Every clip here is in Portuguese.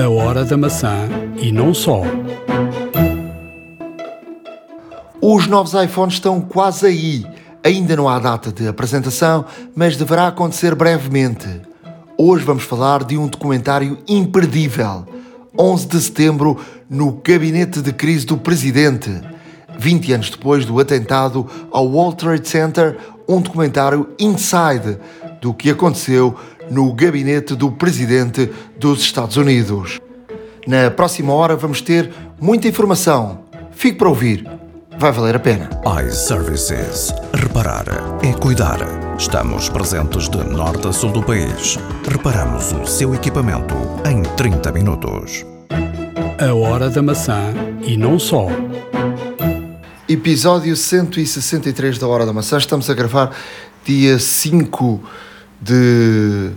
A hora da maçã e não só. Os novos iPhones estão quase aí. Ainda não há data de apresentação, mas deverá acontecer brevemente. Hoje vamos falar de um documentário imperdível. 11 de setembro, no gabinete de crise do presidente. 20 anos depois do atentado ao World Trade Center, um documentário inside do que aconteceu no gabinete do presidente dos Estados Unidos. Na próxima hora vamos ter muita informação. Fique para ouvir. Vai valer a pena. iServices. Reparar é cuidar. Estamos presentes de norte a sul do país. Reparamos o seu equipamento em 30 minutos. A hora da maçã e não só. Episódio 163 da Hora da Maçã. Estamos a gravar dia 5 de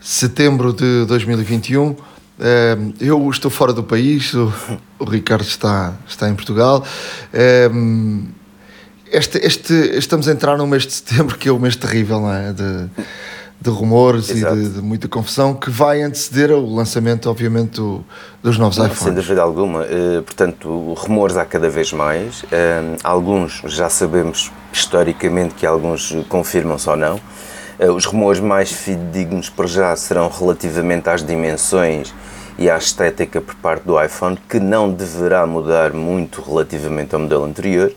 setembro de 2021. Eh, Eu estou fora do país, o, Ricardo está, está em Portugal. Eh, Este, este, estamos a entrar num mês de setembro que é o mês terrível, não é? De, de rumores Exato. e de, de muita confusão que vai anteceder o lançamento, obviamente, do- dos novos Sem iPhones. dúvida alguma. Eh, portanto, rumores há cada vez mais. Alguns já sabemos historicamente que alguns confirmam-se ou não. Eh, os rumores mais fidedignos para já serão relativamente às dimensões e à estética por parte do iPhone, que não deverá mudar muito relativamente ao modelo anterior.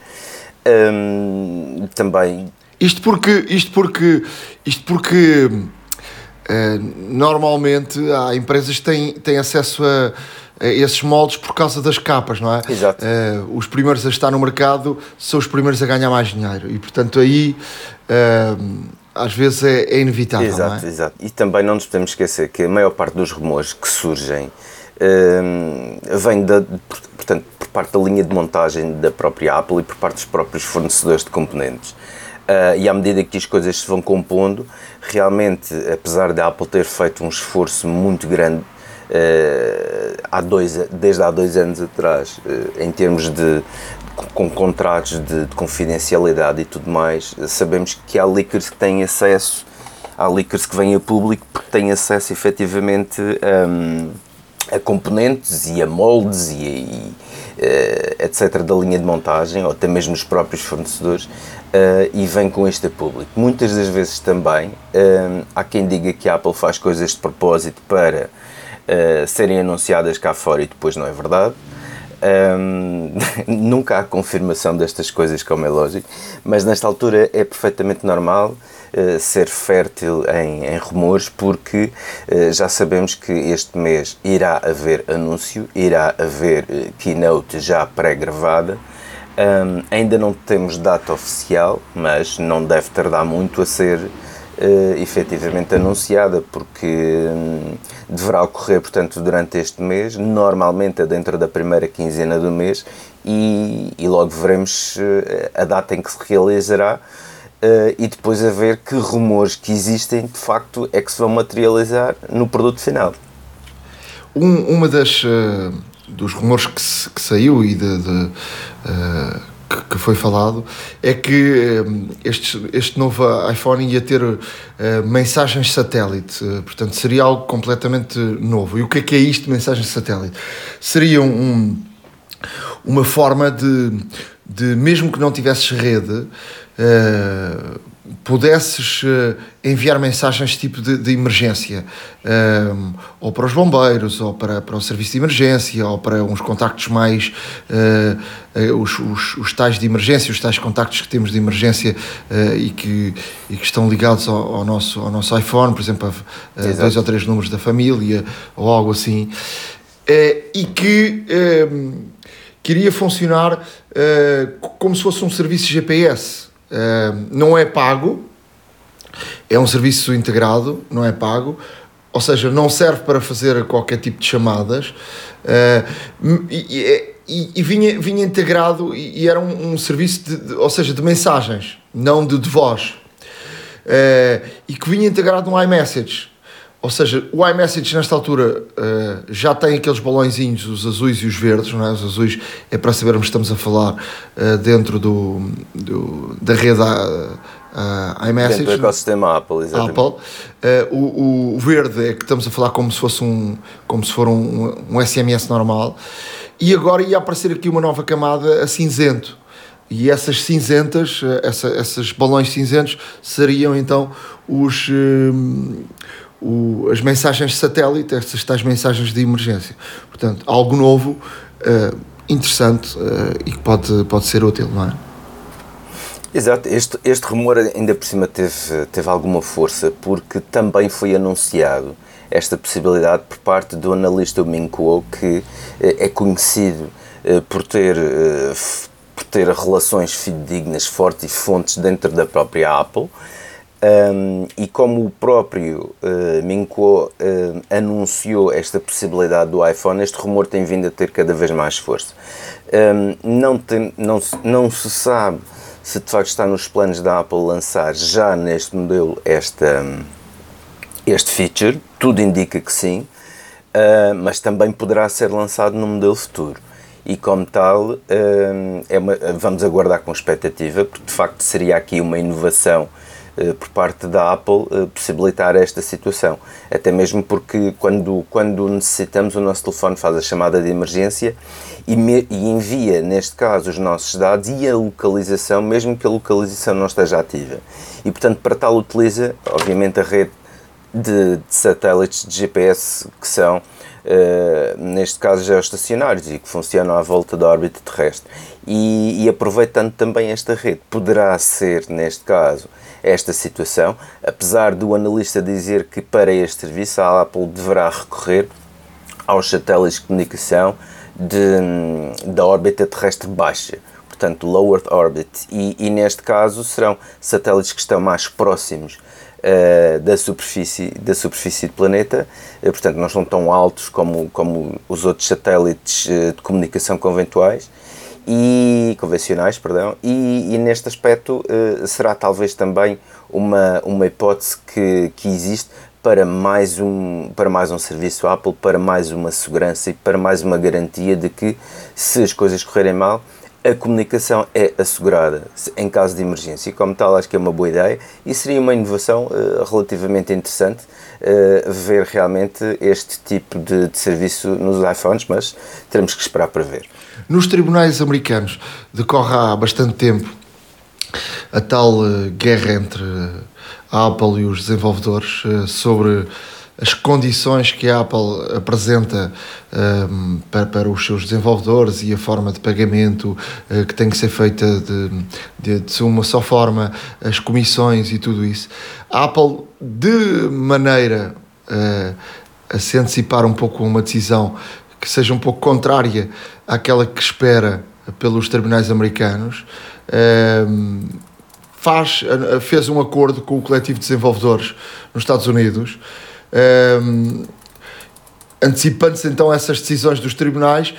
Hum, também Isto porque, isto porque, isto porque eh, normalmente há empresas que têm, têm acesso a, a esses moldes por causa das capas, não é? Exato. Eh, os primeiros a estar no mercado são os primeiros a ganhar mais dinheiro e, portanto, aí eh, às vezes é, é inevitável, Exato, não é? exato. E também não nos podemos esquecer que a maior parte dos rumores que surgem hum, vem da, portanto, por parte da linha de montagem da própria Apple e por parte dos próprios fornecedores de componentes. Ah, e à medida que as coisas se vão compondo, realmente, apesar da Apple ter feito um esforço muito grande há dois, desde há dois anos atrás, eh, em termos de com, contratos de, de confidencialidade e tudo mais, eh, sabemos que há leakers que têm acesso, há leakers que vêm a público porque têm acesso efetivamente hum, a componentes e a moldes e, e, eh, etc. da linha de montagem, ou até mesmo os próprios fornecedores, eh, e vem com este a público. Muitas das vezes também hum, há quem diga que a Apple faz coisas de propósito para eh, serem anunciadas cá fora e depois não é verdade. Hum, nunca há confirmação destas coisas, como é lógico, mas nesta altura é perfeitamente normal eh, ser fértil em, em rumores, porque eh, já sabemos que este mês irá haver anúncio, irá haver eh, keynote já pré-gravada. Hum, ainda não temos data oficial, mas não deve tardar muito a ser eh, efetivamente anunciada, porque hum, deverá ocorrer, portanto, durante este mês, normalmente é dentro da primeira quinzena do mês, e, e logo veremos eh, a data em que se realizará. eh, e depois a ver que rumores que existem de facto é que se vão materializar no produto final. Um, uma das eh, dos rumores que, se- que saiu e de, de, eh, que, que foi falado é que eh, este, este novo iPhone ia ter eh, mensagens satélite, eh, portanto seria algo completamente novo. E o que é que é isto, mensagens satélite? Seria um, uma forma de, de mesmo que não tivesses rede, eh, pudesses eh, enviar mensagens tipo de, de emergência, eh, ou para os bombeiros, ou para, para o serviço de emergência, ou para uns contactos mais, eh, eh, os, os, os tais de emergência, os tais contactos que temos de emergência e, que, e que estão ligados ao, ao nosso, ao nosso iPhone, por exemplo, a, a dois ou três números da família, ou algo assim, e que eh, queria funcionar como se fosse um serviço GPS. Não é pago, é um serviço integrado, não é pago, ou seja, não serve para fazer qualquer tipo de chamadas eh, e, e- e- e vinha, vinha integrado e, e era um, um serviço, de, de- ou seja, de mensagens, não de, de voz. Eh, e que vinha integrado no iMessage. Ou seja, o iMessage nesta altura eh, já tem aqueles balõezinhos, os azuis e os verdes, não é? Os azuis é para sabermos que estamos a falar eh, dentro do, do- da rede uh, iMessage. Dentro do ecossistema Apple, exatamente. Apple. Uh, o, o, verde é que estamos a falar como se fosse um, como se for um, um SMS normal. E agora ia aparecer aqui uma nova camada a cinzento. E essas cinzentas, essa, esses balões cinzentos, seriam então os, um, o, as mensagens satélite, essas tais mensagens de emergência. Portanto, algo novo, uh, interessante uh, e que pode, pode ser útil, não é? Exato, este, este rumor ainda por cima teve, teve alguma força porque também foi anunciado esta possibilidade por parte do analista Ming Kuo, que eh, é conhecido por ter, por ter relações fidedignas fortes e fontes dentro da própria Apple. Um, e como o próprio uh, Ming Kuo uh, anunciou esta possibilidade do iPhone, este rumor tem vindo a ter cada vez mais força. Um, não, tem, não, não se sabe se de facto está nos planos da Apple lançar já neste modelo esta, este feature, tudo indica que sim, uh, mas também poderá ser lançado no modelo futuro. E como tal, é uma, vamos aguardar com expectativa, porque de facto seria aqui uma inovação por parte da Apple possibilitar esta situação. Até mesmo porque quando, quando necessitamos, o nosso telefone faz a chamada de emergência e, me, e, envia, neste caso, os nossos dados e a localização, mesmo que a localização não esteja ativa. E, portanto, para tal utiliza, obviamente, a rede de, de satélites de GPS que são, uh, neste caso, geoestacionários e que funcionam à volta da órbita terrestre. E, e aproveitando também esta rede, poderá ser, neste caso, esta situação, apesar do analista dizer que para este serviço a Apple deverá recorrer aos satélites de comunicação de, da órbita terrestre baixa, portanto low Earth orbit, e, e neste caso serão satélites que estão mais próximos uh, da superfície da superfície do planeta, uh, portanto não estão tão altos como como os outros satélites uh, de comunicação conventuais e convencionais, perdão, e, e neste aspecto será talvez também uma uma hipótese que que existe para mais um para mais um serviço Apple, para mais uma segurança e para mais uma garantia de que se as coisas correrem mal, a comunicação é assegurada em caso de emergência. E como tal, acho que é uma boa ideia e seria uma inovação uh, relativamente interessante uh, ver realmente este tipo de, de, serviço nos iPhones, mas teremos que esperar para ver. Nos tribunais americanos decorre há bastante tempo a tal uh, guerra entre a Apple e os desenvolvedores sobre as condições que a Apple apresenta um, ehm, para, para, os seus desenvolvedores e a forma de pagamento uh, que tem que ser feita de, de, de, uma só forma, as comissões e tudo isso. A Apple, de maneira uh, a se antecipar um pouco uma decisão que seja um pouco contrária àquela que espera pelos terminais americanos, uh, faz, eh, fez um acordo com o coletivo de desenvolvedores nos Estados Unidos, um, antecipando-se então essas decisões dos tribunais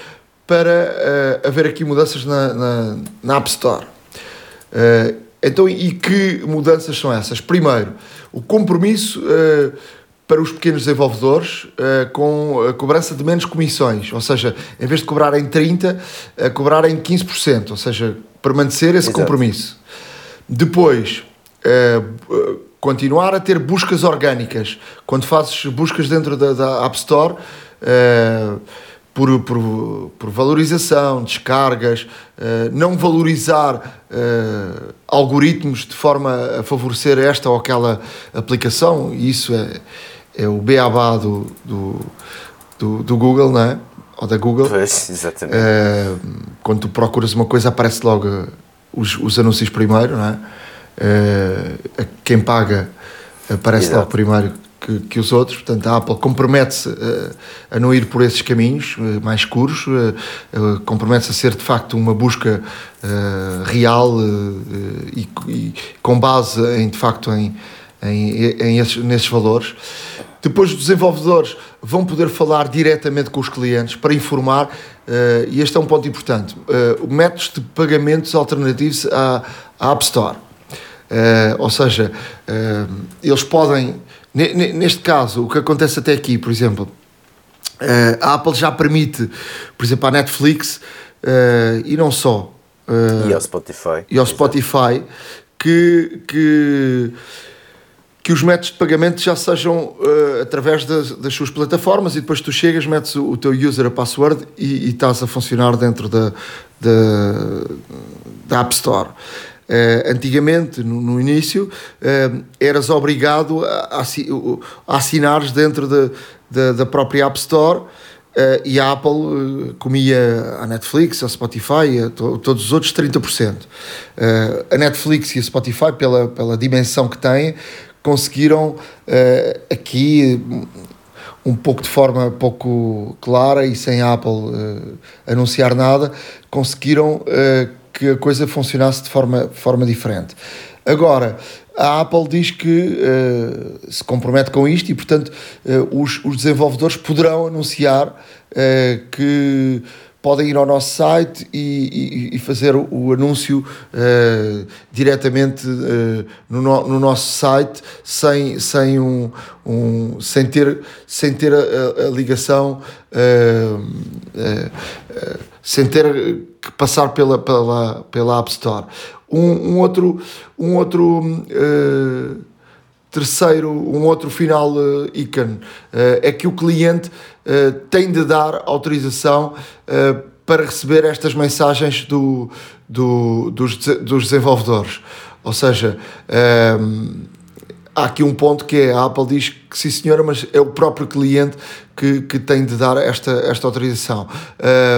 para uh, haver aqui mudanças na, na, na App Store. Uh, então, e que mudanças são essas? Primeiro, o compromisso uh, para os pequenos desenvolvedores com a cobrança de menos comissões, ou seja, em vez de cobrar em 30%, uh, cobrar em 15%, ou seja, permanecer esse Exato. compromisso. Depois, continuar a ter buscas orgânicas. Quando fazes buscas dentro da, da App Store, uh, por, por, por, valorização, descargas, uh, não valorizar uh, algoritmos de forma a favorecer esta ou aquela aplicação, isso é, é o beabá do, do, do, do Google, não é? Ou da Google. Pois, exatamente. Quando tu procuras uma coisa, aparece logo os, os anúncios primeiro, não é? Uh, quem paga aparece Exato. logo primeiro que, que, os outros, portanto a Apple compromete-se uh, a não ir por esses caminhos uh, mais escuros, compromete-se a ser de facto uma busca real e, e, com base em de facto em, em, em esses, nesses valores. Depois os desenvolvedores vão poder falar diretamente com os clientes para informar, uh, e este é um ponto importante, uh, métodos de pagamentos alternativos à, à App Store. Uh, ou seja, eles podem, neste caso, o que acontece até aqui, por exemplo, a Apple já permite, por exemplo, à Netflix, e não só, e ao Spotify. E ao Spotify que, que, que os métodos de pagamento já sejam uh, através das, das, suas plataformas e depois tu chegas, metes o, o teu user, a password e, e estás a funcionar dentro da, da, da App Store. Uh, antigamente, no, no início, uh, eras obrigado a, a assinares dentro de, de, da própria App Store Uh, e a Apple uh, comia a Netflix, a Spotify, a to todos os outros 30%. Uh, eh, a Netflix e a Spotify, pela, pela dimensão que têm, conseguiram aqui, um pouco de forma pouco clara e sem a Apple anunciar nada, conseguiram que a coisa funcionasse de forma, forma diferente. Agora, a Apple diz que uh, se compromete com isto e, portanto, uh, os, os, desenvolvedores poderão anunciar uh, que podem ir ao nosso site e, e, e fazer o, anúncio diretamente no, no, no, nosso site sem, sem, um, um, sem ter, sem ter a, a ligação, sem ter que passar pela, pela, pela App Store. Um, um outro, um outro uh, terceiro, um outro final uh, ícone uh, é que o cliente uh, tem de dar autorização para receber estas mensagens do, do, dos, dos desenvolvedores. Ou seja, há aqui um ponto que é a Apple diz que sim senhora, mas é o próprio cliente que, que tem de dar esta, esta autorização.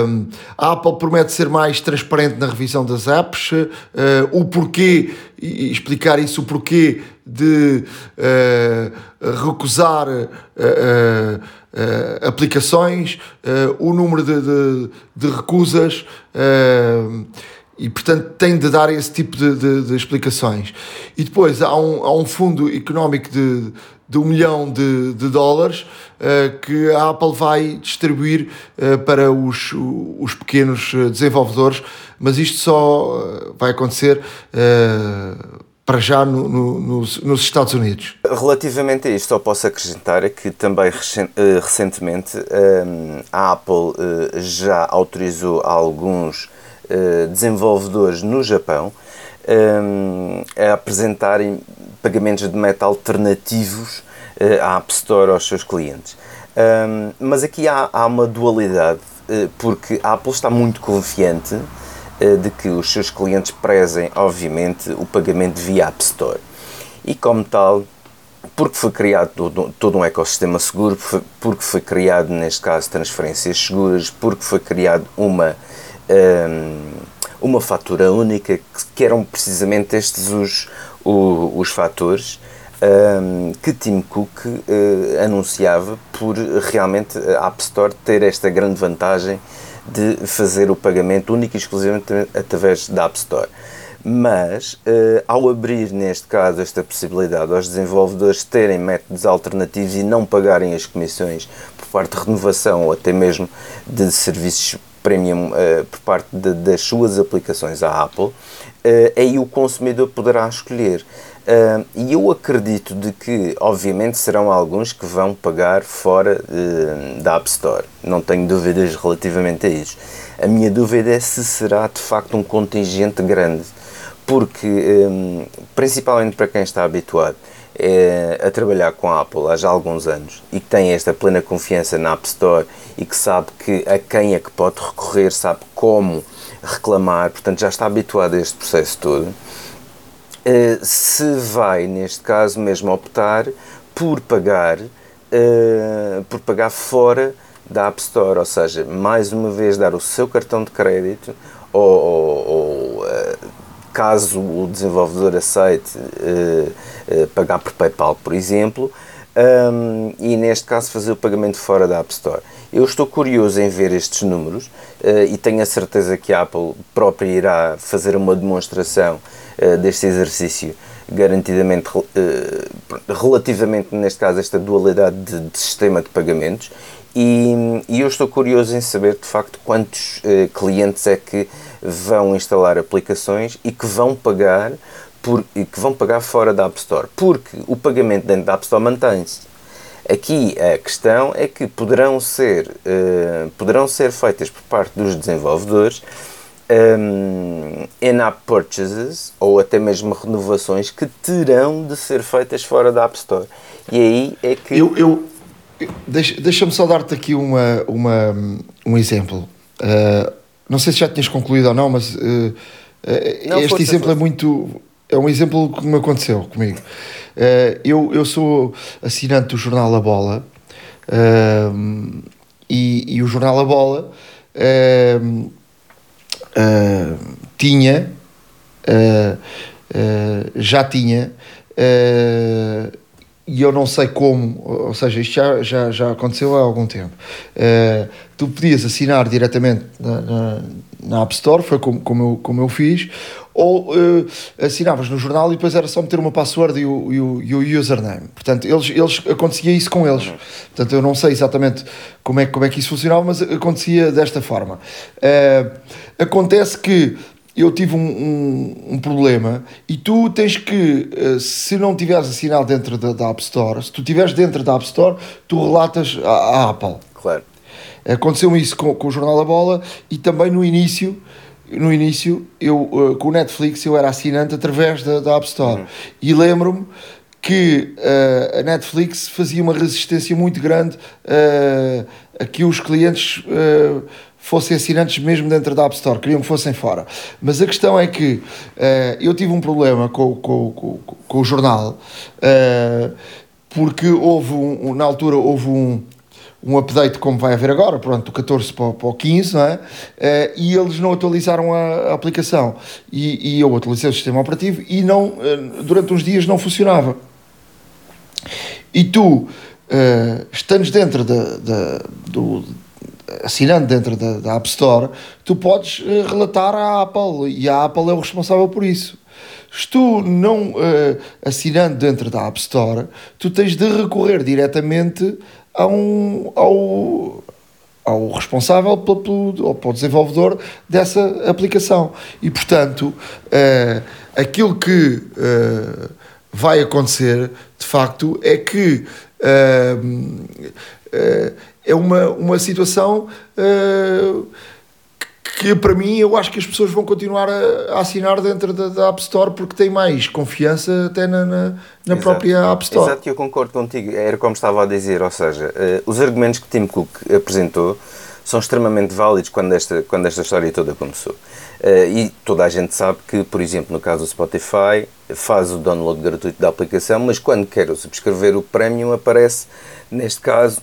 Um, a Apple promete ser mais transparente na revisão das apps, uh, o porquê, e explicar isso, o porquê de uh, recusar uh, aplicações, o número de, de, de recusas e portanto tem de dar esse tipo de, de, de explicações. E depois há um, há um fundo económico de, de um milhão de, de dólares uh, que a Apple vai distribuir uh, para os, os pequenos eh, desenvolvedores, mas isto só vai acontecer para já no, no, nos, nos, Estados Unidos. Relativamente a isto, só posso acrescentar que também recentemente a Apple já autorizou alguns desenvolvedores no Japão eh, a apresentarem pagamentos de meta alternativos uh, à App Store aos seus clientes. Mas aqui há, há uma dualidade, porque a Apple está muito confiante de que os seus clientes prezem, obviamente, o pagamento via App Store. E como tal, porque foi criado todo, todo um ecossistema seguro, porque foi criado, neste caso, transferências seguras, porque foi criado uma uma fatura única, que eram precisamente estes os, os, os fatores um, que Tim Cook uh, anunciava por realmente a App Store ter esta grande vantagem de fazer o pagamento único e exclusivamente através da App Store. Mas, uh, ao abrir, neste caso, esta possibilidade aos desenvolvedores terem métodos alternativos e não pagarem as comissões por parte de renovação ou até mesmo de serviços premium uh, por parte de, das suas aplicações à Apple, uh, aí o consumidor poderá escolher. Uh, e eu acredito de que, obviamente, serão alguns que vão pagar fora da App Store. Não tenho dúvidas relativamente a isso. A minha dúvida é se será de facto um contingente grande, porque, um, principalmente para quem está habituado é, a trabalhar com a Apple há já alguns anos e que tem esta plena confiança na App Store e que sabe que a quem é que pode recorrer, sabe como reclamar, portanto já está habituado a este processo todo, uh, se vai, neste caso, mesmo optar por pagar, uh, por pagar fora da App Store, ou seja, mais uma vez dar o seu cartão de crédito ou, ou, ou caso o desenvolvedor aceite uh, uh, pagar por PayPal, por exemplo, um, e neste caso fazer o pagamento fora da App Store. Eu estou curioso em ver estes números uh, e tenho a certeza que a Apple própria irá fazer uma demonstração deste exercício garantidamente relativamente neste caso esta dualidade de, de sistema de pagamentos e, e, eu estou curioso em saber de facto quantos clientes é que vão instalar aplicações e que vão pagar por, e que vão pagar fora da App Store, porque o pagamento dentro da App Store mantém-se. Aqui a questão é que poderão ser, uh, poderão ser feitas por parte dos desenvolvedores um, in-app purchases ou até mesmo renovações que terão de ser feitas fora da App Store. E aí é que. Eu, eu, deixa, deixa-me só dar-te aqui uma, uma, um exemplo. Uh, não sei se já tinhas concluído ou não, mas uh, uh, não, este exemplo é muito. É um exemplo que me aconteceu comigo. eu, eu sou assinante do jornal A Bola e, e, o jornal A Bola tinha. já tinha e eu não sei como, ou seja, isto já, já, já aconteceu há algum tempo. Uh, tu podias assinar diretamente na, na, na, App Store, foi como, como, eu, como eu fiz, ou uh, assinavas no jornal e depois era só meter uma password e o, e o, e o username. Portanto, eles, eles acontecia isso com eles. Portanto, eu não sei exatamente como é, como é que isso funcionava, mas acontecia desta forma. Uh, acontece que eu tive um, um, um, problema e tu tens que, eh, se não tiveres assinado dentro da, da, App Store, se tu estiveres dentro da App Store, tu relatas à, à Apple. Claro. Aconteceu isso com, com o Jornal da Bola e também no início, no início, eu uh, com o Netflix eu era assinante através da, da App Store. Uhum. E lembro-me que uh, a Netflix fazia uma resistência muito grande uh, a que os clientes uh, fossem assinantes mesmo dentro da App Store, queriam que fossem fora. Mas a questão é que uh, eu tive um problema com, com, com, com o jornal, uh, porque houve, um, na altura, houve um, um update como vai haver agora, pronto, do 14 para, para o 15, não é? Uh, e eles não atualizaram a, aplicação. E, e, eu atualizei o sistema operativo e não, durante uns dias não funcionava. E tu, uh, estando dentro de, de, do assinando dentro da, da, App Store, tu podes uh, relatar à Apple e a Apple é o responsável por isso. Se tu não uh, assinando dentro da App Store, tu tens de recorrer diretamente a um, ao, ao responsável pelo, ou para desenvolvedor dessa aplicação. E portanto, uh, aquilo que uh, vai acontecer de facto é que é uma, uma situação uh, que para mim eu acho que as pessoas vão continuar a, a assinar dentro da, da, App Store porque têm mais confiança até na, na, na própria App Store. Exato, eu concordo contigo, era como estava a dizer, ou seja, uh, os argumentos que Tim Cook apresentou são extremamente válidos quando esta, quando esta história toda começou. Uh, e toda a gente sabe que, por exemplo, no caso do Spotify, faz o download gratuito da aplicação, mas quando quer subscrever o Premium aparece, neste caso,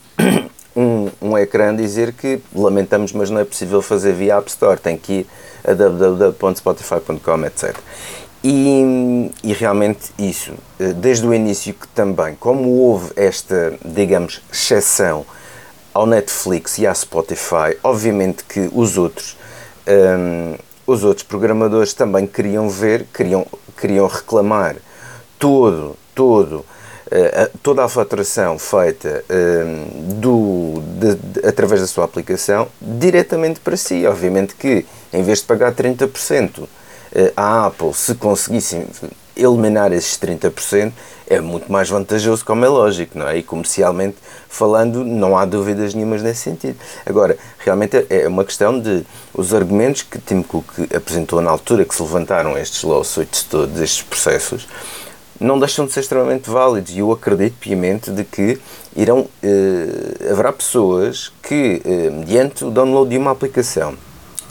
um, um ecrã dizer que lamentamos, mas não é possível fazer via App Store, tem que ir a www.spotify.com, etc. E, e, realmente isso, eh, desde o início que também, como houve esta, digamos, exceção ao Netflix e à Spotify, obviamente que os outros, um, ehm, os outros programadores também queriam ver, queriam, queriam reclamar todo, todo toda a faturação feita ehm, do, de, de, através da sua aplicação diretamente para si. Obviamente que, em vez de pagar 30%, eh, a Apple, se conseguissem eliminar esses 30%, é muito mais vantajoso, como é lógico, não é? E comercialmente falando, não há dúvidas nenhumas nesse sentido. Agora, realmente é uma questão de os argumentos que Tim Cook apresentou na altura que se levantaram estes lawsuits todos, estes processos, não deixam de ser extremamente válidos. E eu acredito piamente de que irão eh, haverá pessoas que eh, mediante o download de uma aplicação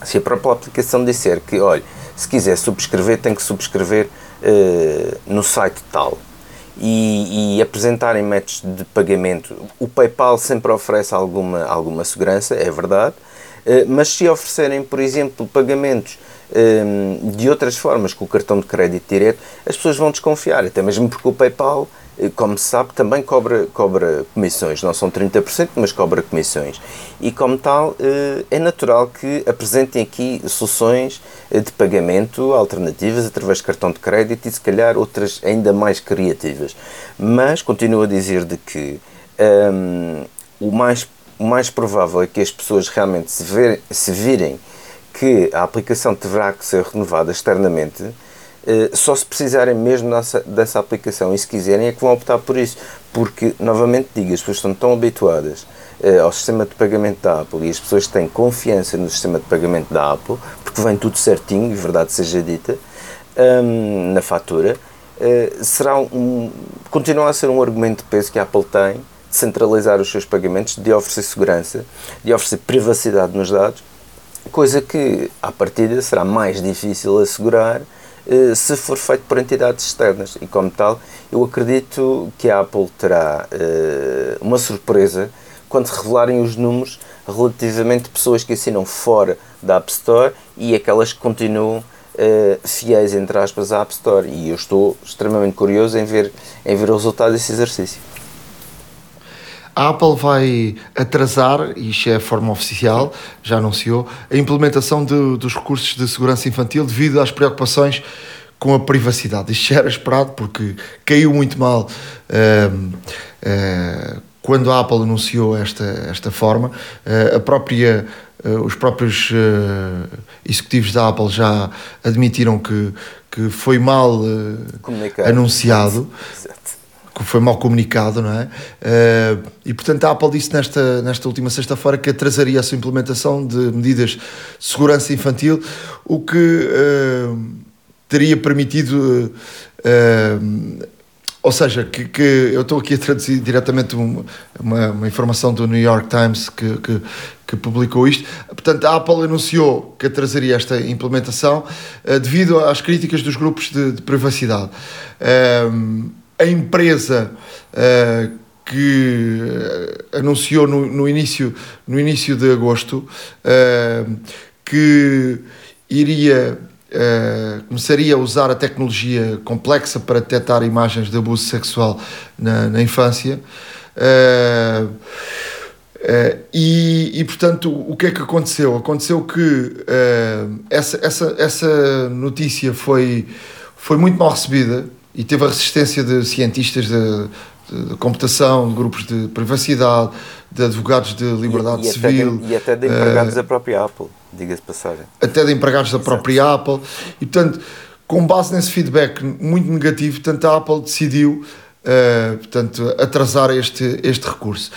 se a própria aplicação disser que olha se quiser subscrever tem que subscrever eh, no site tal. E, e, apresentarem métodos de pagamento. O PayPal sempre oferece alguma alguma segurança é verdade eh, mas se oferecerem por exemplo pagamentos de outras formas, com o cartão de crédito direto, as pessoas vão desconfiar, até mesmo porque o PayPal, eh, como se sabe, também cobra, cobra comissões, não são 30%, mas cobra comissões. E como tal, eh, é natural que apresentem aqui soluções eh, de pagamento alternativas através de cartão de crédito e se calhar outras ainda mais criativas. Mas continuo a dizer de que um, o, mais, o mais provável é que as pessoas realmente se, ver, se virem que a aplicação terá que ser renovada externamente, só se precisarem mesmo dessa, dessa aplicação e se quiserem é que vão optar por isso. Porque, novamente digo, as pessoas estão tão habituadas ao sistema de pagamento da Apple e as pessoas têm confiança no sistema de pagamento da Apple, porque vem tudo certinho, e verdade seja dita, um, na fatura, uh, será um, continua a ser um argumento de peso que a Apple tem de centralizar os seus pagamentos, de oferecer segurança, de oferecer privacidade nos dados, coisa que, à partida, será mais difícil assegurar uh, se for feito por entidades externas. E, como tal, eu acredito que a Apple terá uh, uma surpresa quando revelarem os números relativamente a pessoas que assinam fora da App Store e aquelas que continuam uh, fiéis, entre aspas, à App Store. E eu estou extremamente curioso em ver, em ver o resultado desse exercício. A Apple vai atrasar, e isto é a forma oficial, já anunciou, a implementação de, dos recursos de segurança infantil devido às preocupações com a privacidade. Isto já era esperado porque caiu muito mal uh, uh, quando a Apple anunciou esta, esta forma. Uh, a própria Uh, os próprios uh, executivos da Apple já admitiram que, que foi mal uh, anunciado, que foi mal comunicado, não é? e portanto a Apple disse nesta, nesta última sexta-feira que atrasaria a sua implementação de medidas de segurança infantil, o que teria permitido ou seja, que, que eu estou aqui a traduzir diretamente uma, uma, uma, informação do New York Times que, que, que, publicou isto. Portanto, a Apple anunciou que trazeria esta implementação uh, devido às críticas dos grupos de, de privacidade. Uh, a empresa uh, que anunciou no, no, início, no início de agosto que iria Uh, começaria a usar a tecnologia complexa para detectar imagens de abuso sexual na, na infância. Uh, uh, e, e, portanto, o que é que aconteceu? Aconteceu que essa, essa, essa notícia foi, foi muito mal recebida e teve a resistência de cientistas de, de, de computação, de grupos de privacidade, de advogados de liberdade e, e civil. Até de, e até de empregados da própria Apple diga-se passagem. Até de empregados da própria Apple. E, portanto, com base nesse feedback muito negativo, portanto, a Apple decidiu uh, portanto, atrasar este, este recurso.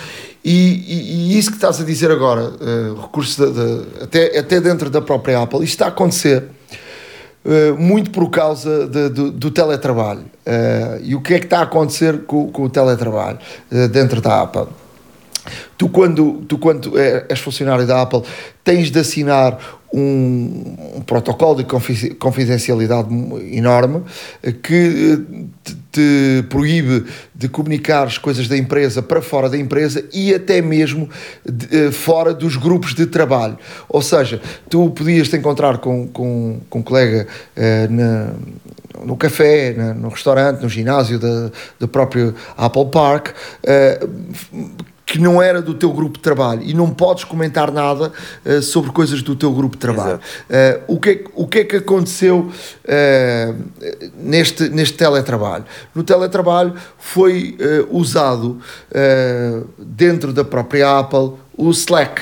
E, e, e, isso que estás a dizer agora, uh, recurso de, de, até, até dentro da própria Apple, isto está a acontecer uh, muito por causa de, do, do, teletrabalho. Uh, e o que é que está a acontecer com, com o teletrabalho dentro da Apple? Tu, quando, tu, quando é, és funcionário da Apple, tens de assinar um, um protocolo de confidencialidade enorme que te, te, proíbe de comunicar as coisas da empresa para fora da empresa e até mesmo de, eh, fora dos grupos de trabalho. Ou seja, tu podias te encontrar com, com, com um colega na, no café, na, no restaurante, no ginásio do próprio Apple Park. Que não era do teu grupo de trabalho e não podes comentar nada uh, sobre coisas do teu grupo de trabalho. Uh, o, que é, o que é que aconteceu uh, neste, neste teletrabalho? No teletrabalho foi usado dentro da própria Apple o Slack.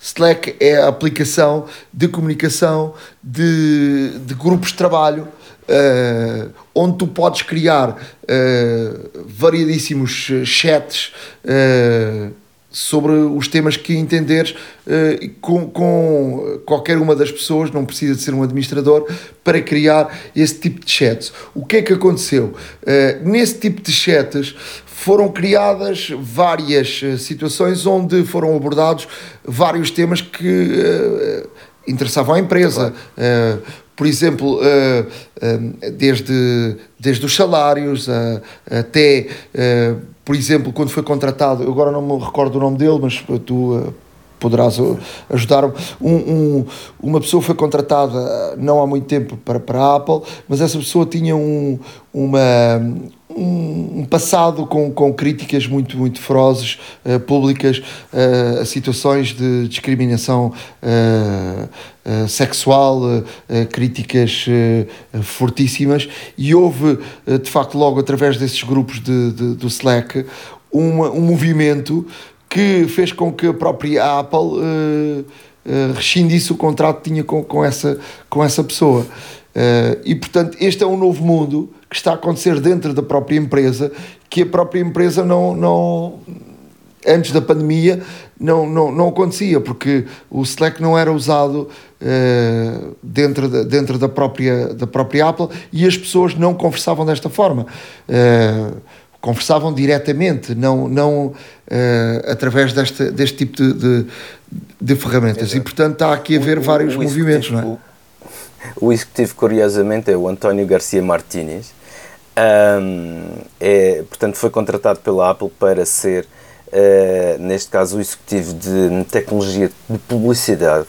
Slack é a aplicação de comunicação de, de grupos de trabalho uh, onde tu podes criar uh, variadíssimos chats uh, sobre os temas que entenderes com, com qualquer uma das pessoas, não precisa de ser um administrador, para criar esse tipo de chats. O que é que aconteceu? Nesse tipo de chats foram criadas várias situações onde foram abordados vários temas que interessavam à empresa. Claro por exemplo, eh, eh, desde, desde os salários até, eh, por exemplo, quando foi contratado, eu agora não me recordo o nome dele, mas tu poderás ajudar-me. Um, um, uma pessoa foi contratada não há muito tempo para, para a Apple, mas essa pessoa tinha um, uma, um, passado com, com críticas muito, muito ferozes, uh, públicas, uh, a situações de discriminação uh, sexual, críticas fortíssimas, e houve, de facto, logo através desses grupos de, de do Slack, uma, um movimento que fez com que a própria Apple rescindisse o contrato que tinha com, com, essa, com essa pessoa. Uh, e portanto, este é um novo mundo que está a acontecer dentro da própria empresa, que a própria empresa não, não antes da pandemia não, não, não acontecia, porque o Slack não era usado uh, dentro, da, dentro da, própria, da própria Apple e as pessoas não conversavam desta forma. Uh, conversavam diretamente, não, não uh, através deste, deste tipo de, de, de ferramentas. Exato. E portanto está aqui a haver o, vários o movimentos, não é? O, o executivo, curiosamente, é o António Garcia Martínez. Um, é, portanto, foi contratado pela Apple para ser uh, neste caso o executivo de tecnologia de publicidade.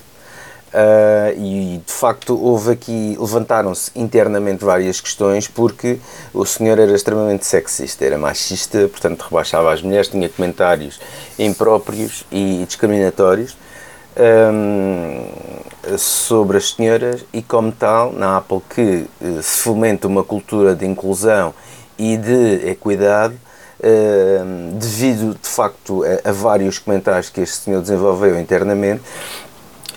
Uh, e de facto houve aqui, levantaram-se internamente várias questões porque o senhor era extremamente sexista, era machista, portanto rebaixava as mulheres, tinha comentários impróprios e discriminatórios um, sobre as senhoras e como tal na Apple que uh, se fomenta uma cultura de inclusão e de equidade devido de facto a, a, vários comentários que este senhor desenvolveu internamente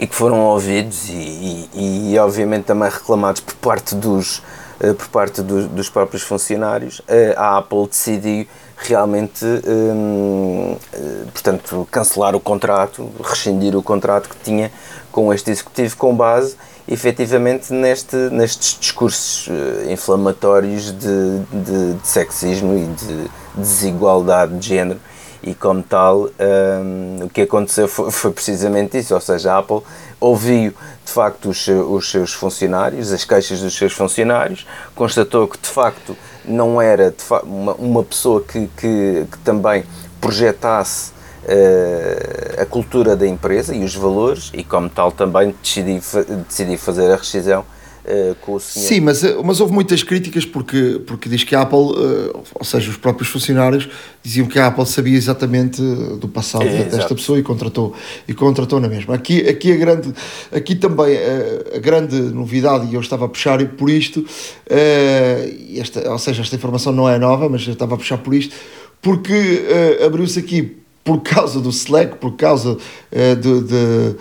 e que foram ouvidos e, e, e obviamente também reclamados por parte dos, uh, por parte do, dos próprios funcionários, uh, a Apple decidiu realmente, um, uh, portanto, cancelar o contrato, rescindir o contrato que tinha com este executivo com base efetivamente neste, nestes discursos inflamatórios de, de, de sexismo e de desigualdade de género. E como tal um, o que aconteceu foi, foi, precisamente isso, ou seja, a Apple ouviu de facto os, os seus funcionários, as queixas dos seus funcionários, constatou que de facto não era uma, uma pessoa que, que, que também projetasse uh, a cultura da empresa e os valores e como tal também decidi, decidi fazer a rescisão uh, com o senhor. Sim, mas, eh, mas houve muitas críticas porque, porque diz que a Apple, uh, ou seja, os próprios funcionários diziam que a Apple sabia exatamente do passado é, desta exato. pessoa e contratou, e contratou na mesma. Aqui, aqui, a grande, aqui também a, a grande novidade, e eu estava a puxar por isto, uh, esta, ou seja, esta informação não é nova, mas eu estava a puxar por isto, porque abriu-se aqui por causa do Slack, por causa de, de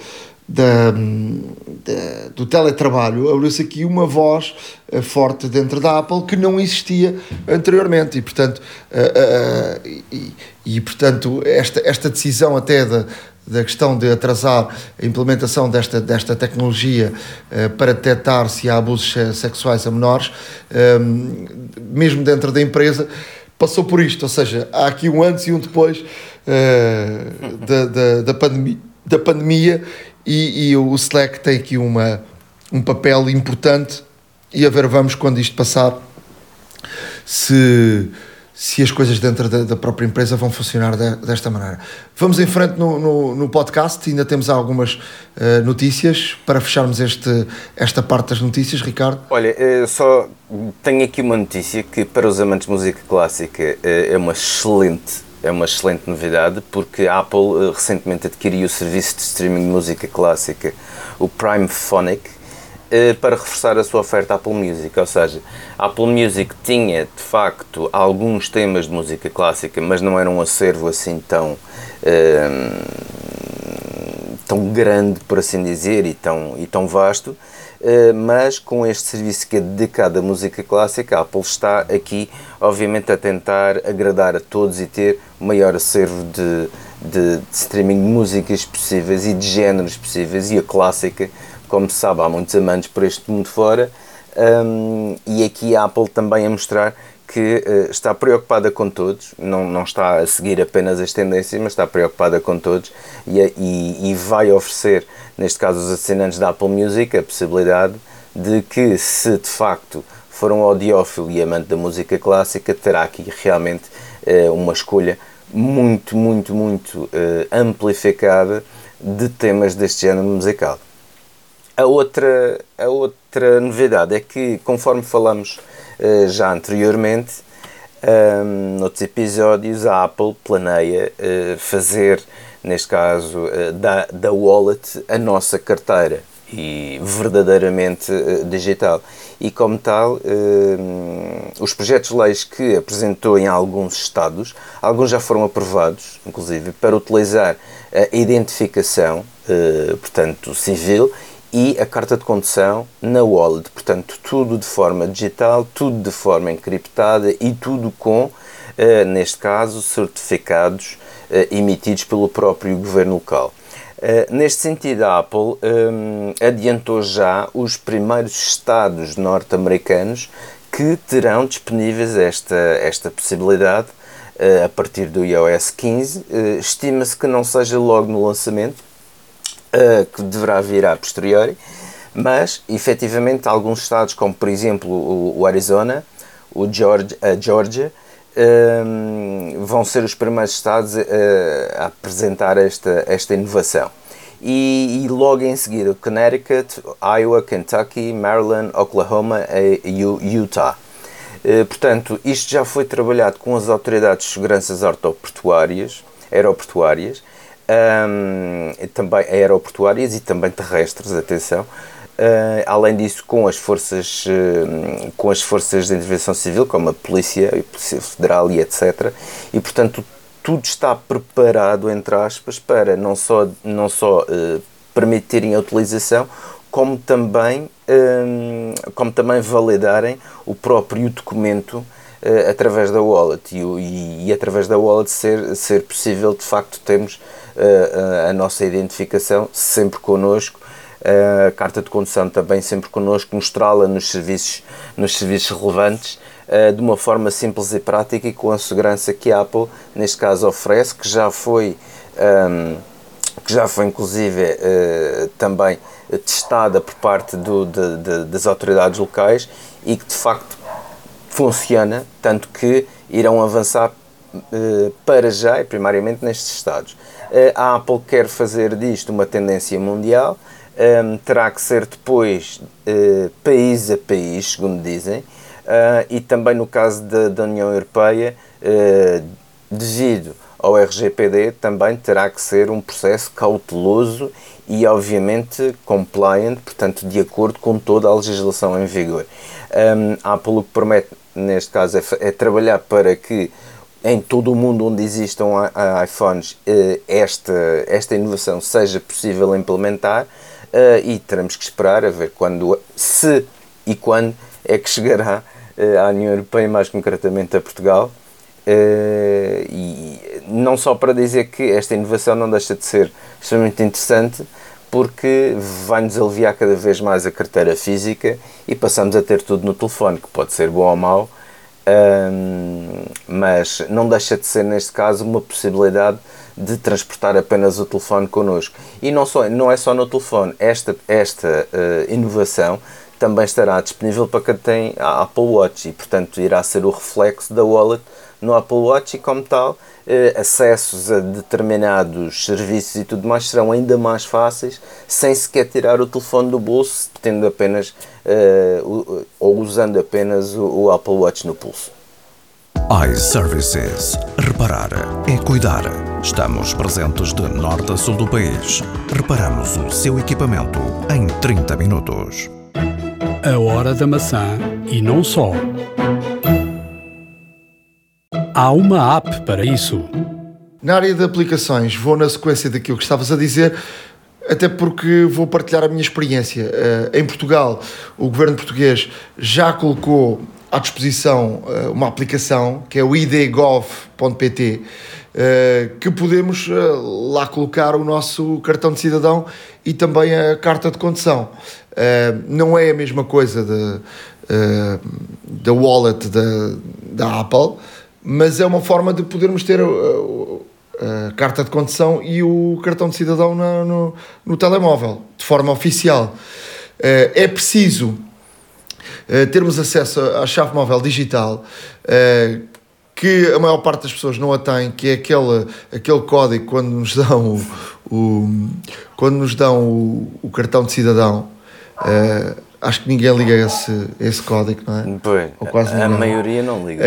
da, da, do teletrabalho, abriu-se aqui uma voz uh, forte dentro da Apple que não existia anteriormente. E portanto, uh, uh, e, e, portanto esta, esta decisão até da, da questão de atrasar a implementação desta, desta tecnologia para detectar se há abusos sexuais a menores, mesmo dentro da empresa, passou por isto, ou seja, há aqui um antes e um depois da, da, da pandemia da pandemia e, e o Slack tem aqui uma, um papel importante e a ver vamos quando isto passar se, se as coisas dentro da, da própria empresa vão funcionar de, desta maneira. Vamos em frente no, no, no podcast, ainda temos algumas uh, notícias para fecharmos este, esta parte das notícias, Ricardo. Olha, eh, só tenho aqui uma notícia que para os amantes de música clássica eh, é uma excelente é uma excelente novidade porque a Apple uh, recentemente adquiriu o serviço de streaming de música clássica, o Prime Phonic, uh, para reforçar a sua oferta Apple Music. Ou seja, a Apple Music tinha de facto alguns temas de música clássica, mas não era um acervo assim tão. Uh, tão grande, por assim dizer, e tão, e tão vasto, eh, mas com este serviço que é dedicado à música clássica, a Apple está aqui, obviamente, a tentar agradar a todos e ter o maior acervo de, de, de streaming de músicas possíveis e de géneros possíveis, e a clássica, como se sabe, há muitos amantes por este mundo fora, e aqui a Apple também a mostrar que uh, está preocupada com todos, não, não está a seguir apenas as tendências, mas está preocupada com todos e, e, e vai oferecer, neste caso os assinantes da Apple Music, a possibilidade de que, se de facto for um audiófilo e amante da música clássica, terá aqui realmente uh, uma escolha muito, muito, muito uh, amplificada de temas deste género musical. A outra, a outra novidade é que, conforme falamos já anteriormente, um, noutros episódios, a Apple planeia uh, fazer, neste caso, uh, da, da wallet, a nossa carteira e verdadeiramente digital. E como tal, os projetos de leis que apresentou em alguns estados, alguns já foram aprovados, inclusive, para utilizar a identificação, portanto, civil e a carta de condução na wallet. Portanto, tudo de forma digital, tudo de forma encriptada e tudo com, eh, neste caso, certificados eh, emitidos pelo próprio governo local. Uh, neste sentido, a Apple um, adiantou já os primeiros estados norte-americanos que terão disponíveis esta, esta possibilidade a partir do iOS 15. Uh, Estima-se que não seja logo no lançamento, que deverá vir a posteriori, mas efetivamente alguns estados, como por exemplo o, o Arizona, o Georgia, a Georgia, um, vão ser os primeiros estados uh, a apresentar esta, esta inovação. E, e, logo em seguida, Connecticut, Iowa, Kentucky, Maryland, Oklahoma e Utah. Uh, portanto, isto já foi trabalhado com as autoridades de segurança aeroportuárias, aeroportuárias um, também aeroportuárias e também terrestres, atenção, Uh, além disso, com as forças, uh, com as forças de intervenção civil, como a polícia, a polícia federal e etc. E portanto tudo está preparado entre aspas para não só não só uh, permitirem a utilização, como também como também validarem o próprio documento através da wallet e, e, e, através da wallet ser ser possível de facto termos a nossa identificação sempre connosco a carta de condução também sempre connosco, mostrá-la nos serviços, nos serviços relevantes uh, de uma forma simples e prática e com a segurança que a Apple, neste caso, oferece, que já foi, um, que já foi inclusive também testada por parte do, de, de, das autoridades locais e que de facto funciona, tanto que irão avançar para já e primariamente nestes estados. A Apple quer fazer disto uma tendência mundial um, terá que ser depois uh, país a país, segundo dizem, uh, e também no caso da, da União Europeia, uh, devido ao RGPD, também terá que ser um processo cauteloso e, obviamente, compliant, portanto, de acordo com toda a legislação em vigor. Um, a Apple que promete, neste caso, é, é trabalhar para que em todo o mundo onde existam iPhones esta, esta inovação seja possível implementar uh, e teremos que esperar a ver quando, se e quando é que chegará à União Europeia, mais concretamente a Portugal. E não só para dizer que esta inovação não deixa de ser extremamente interessante, porque vai-nos aliviar cada vez mais a carteira física e passamos a ter tudo no telefone, que pode ser bom ou mau, um, mas não deixa de ser, neste caso, uma possibilidade de transportar apenas o telefone connosco. E não, só, não é só no telefone, esta, esta uh, inovação também estará disponível para quem tem a Apple Watch e, portanto, irá ser o reflexo da wallet no Apple Watch e, como tal, uh, acessos a determinados serviços e tudo mais serão ainda mais fáceis sem sequer tirar o telefone do bolso, tendo apenas uh, ou usando apenas o, o Apple Watch no pulso iServices. Reparar é cuidar. Estamos presentes de norte a sul do país. Reparamos o seu equipamento em 30 minutos. A hora da maçã e não só. Há uma app para isso. Na área de aplicações, vou na sequência daquilo que estavas a dizer, até porque vou partilhar a minha experiência. Eh, em Portugal, o governo português já colocou à disposição uh, uma aplicação que é o idgov.pt eh, que podemos lá colocar o nosso cartão de cidadão e também a carta de condução. não é a mesma coisa da wallet da Apple, mas é uma forma de podermos ter a carta de condução e o cartão de cidadão no, no, no telemóvel, de forma oficial. é preciso termos acesso à chave móvel digital, uh, que a maior parte das pessoas não a tem, que é aquele, aquele código quando nos dão o, o quando nos dão o, o, cartão de cidadão. Uh, acho que ninguém liga esse, esse código, não é? Pois, Ou quase a, a maioria não liga.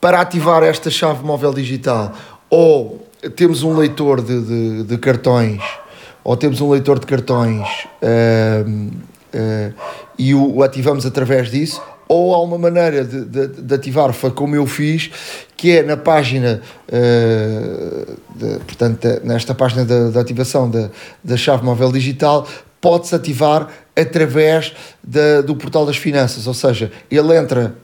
Para ativar esta chave móvel digital, ou temos um leitor de, de, de cartões, ou temos um leitor de cartões uh, e o, o, ativamos através disso, ou há uma maneira de, de, de, ativar, foi como eu fiz, que é na página, uh, de, portanto, nesta página da ativação da, da chave móvel digital, pode-se ativar através do portal das finanças, ou seja, ele entra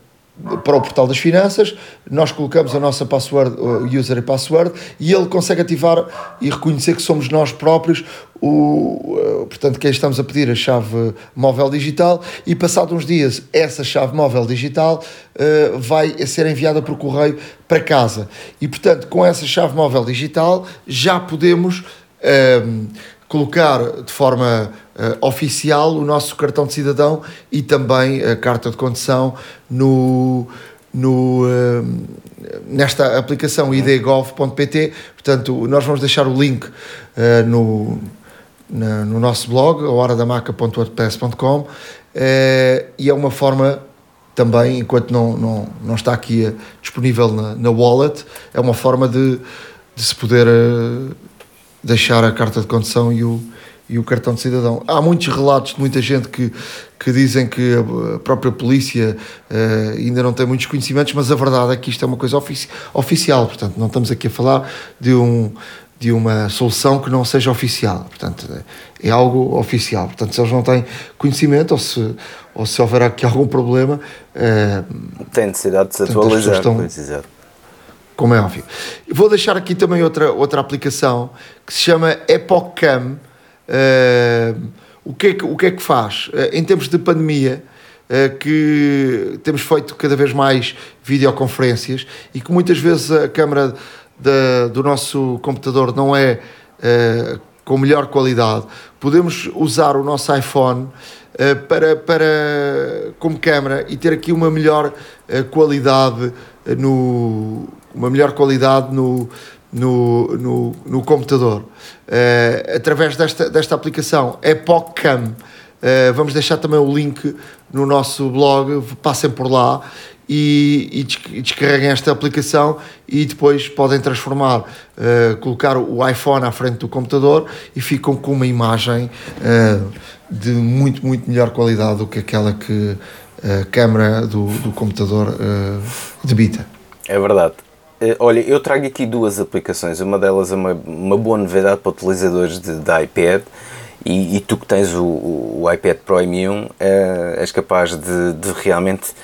para o portal das finanças, nós colocamos a nossa password, user e password, e ele consegue ativar e reconhecer que somos nós próprios, o, portanto, quem estamos a pedir a chave móvel digital, e passado uns dias, essa chave móvel digital uh, vai ser enviada por correio para casa. E, portanto, com essa chave móvel digital, já podemos. Uh, colocar de forma uh, oficial o nosso cartão de cidadão e também a carta de condução no, no, uh, nesta aplicação idgov.pt. Portanto, nós vamos deixar o link uh, no, na, no nosso blog, horadamaca.wordpress.com e é uma forma também, enquanto não, não, não está aqui disponível na, na wallet, é uma forma de, de se poder deixar a carta de condução e o, e o cartão de cidadão. Há muitos relatos de muita gente que, que dizem que a própria polícia uh, ainda não tem muitos conhecimentos, mas a verdade é que isto é uma coisa ofici oficial, portanto, não estamos aqui a falar de, um, de uma solução que não seja oficial, portanto, é algo oficial. Portanto, se eles não têm conhecimento ou se, ou se houver aqui algum problema. Uh, tem necessidade de se atualizar. Estão, como é óbvio. Vou deixar aqui também outra, outra aplicação que se chama EpochCam. Uh, o, que é que, o que é que faz? Uh, em tempos de pandemia, uh, que temos feito cada vez mais videoconferências e que muitas vezes a câmera da, do nosso computador não é com melhor qualidade, podemos usar o nosso iPhone para, para, como câmera e ter aqui uma melhor qualidade no, uma melhor qualidade no, no, no, no computador. Uh, através desta, desta aplicação EpochCam. Uh, vamos deixar também o link no nosso blog, passem por lá e, e descarreguem esta aplicação e depois podem transformar, uh, colocar o iPhone à frente do computador e ficam com uma imagem uh, de muito, muito melhor qualidade do que aquela que a câmera do, do computador debita. É verdade. Eh, olha, eu trago aqui duas aplicações. Uma delas é uma, uma boa novidade para utilizadores de, de iPad. E, e, tu que tens o, o iPad Pro M1 é, és capaz de, de realmente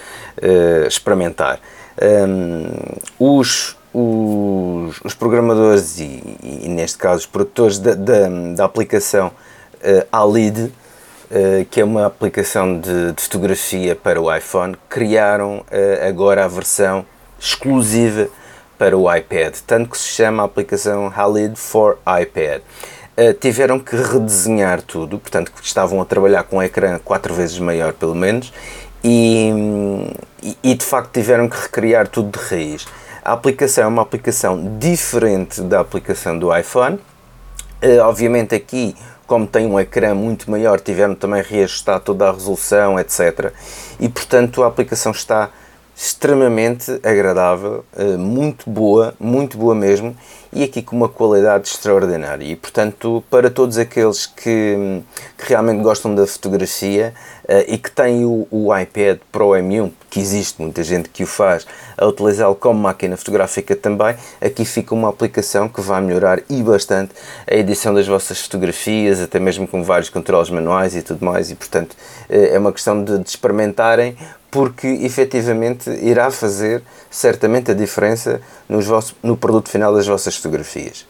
é, experimentar. Um, os, os, os, programadores e, e, neste caso os produtores da, da, da aplicação uh, Alid, uh, que é uma aplicação de, de, fotografia para o iPhone, criaram uh, agora a versão exclusiva para o iPad, tanto que se chama a aplicação Halid for iPad. Uh, tiveram que redesenhar tudo, portanto, estavam a trabalhar com um ecrã quatro vezes maior, pelo menos, e, e, de facto tiveram que recriar tudo de raiz. A aplicação é uma aplicação diferente da aplicação do iPhone. Uh, obviamente, aqui, como tem um ecrã muito maior, tiveram também reajustar toda a resolução, etc. E portanto, a aplicação está extremamente agradável, eh, muito boa, muito boa mesmo, e aqui com uma qualidade extraordinária. E portanto, para todos aqueles que, que realmente gostam da fotografia uh, e que têm o, o, iPad Pro M1, que existe muita gente que o faz, a utilizá-lo como máquina fotográfica também, aqui fica uma aplicação que vai melhorar e bastante a edição das vossas fotografias, até mesmo com vários controles manuais e tudo mais, e portanto uh, é uma questão de, de experimentarem porque efetivamente irá fazer certamente a diferença nos vossos, no produto final das vossas fotografias.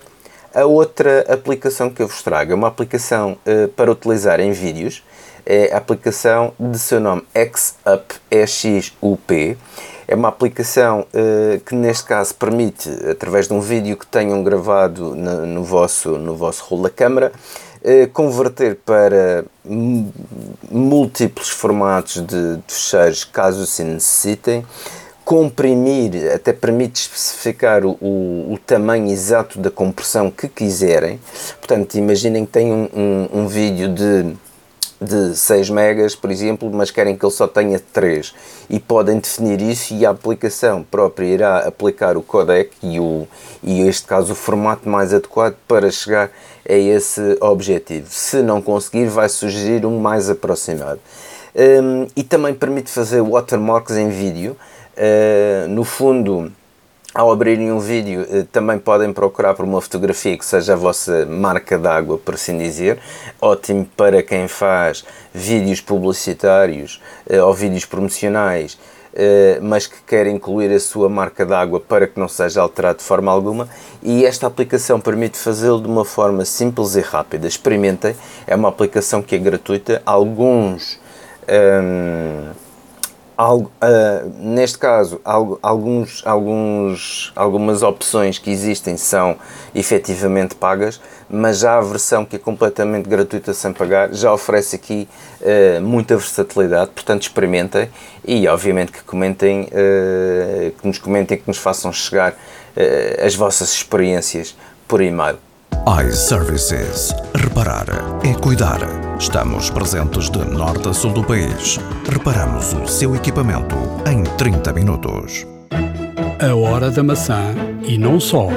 A outra aplicação que eu vos trago é uma aplicação uh, para utilizar em vídeos, é a aplicação de seu nome XUP, EXUP. É uma aplicação uh, que neste caso permite, através de um vídeo que tenham gravado no, no vosso, no vosso rolo da câmara, converter para múltiplos formatos de, de fecheiros, caso se necessitem, comprimir, até permite especificar o, o, o, tamanho exato da compressão que quiserem. Portanto, imaginem que têm um, um, um vídeo de de 6 megas, por exemplo, mas querem que ele só tenha 3 e podem definir isso e a aplicação própria irá aplicar o codec e, o, e este caso o formato mais adequado para chegar a esse objetivo. Se não conseguir, vai sugerir um mais aproximado. Um, e também permite fazer watermarks em vídeo. Uh, no fundo, ao abrirem um vídeo, eh, também podem procurar por uma fotografia que seja a vossa marca d'água, por assim dizer. Ótimo para quem faz vídeos publicitários eh, ou vídeos promocionais, eh, mas que quer incluir a sua marca d'água para que não seja alterado de forma alguma. E esta aplicação permite fazê-lo de uma forma simples e rápida. Experimentem, é uma aplicação que é gratuita. Alguns. Hum, Algo, uh, neste caso, algo, alguns, alguns, algumas opções que existem são efetivamente pagas, mas já a versão que é completamente gratuita sem pagar já oferece aqui uh, muita versatilidade, portanto experimentem e obviamente que comentem, uh, que nos comentem, que nos façam chegar as vossas experiências por e-mail iServices. Reparar é cuidar. Estamos presentes de norte a sul do país. Reparamos o seu equipamento em 30 minutos. A hora da maçã e não só.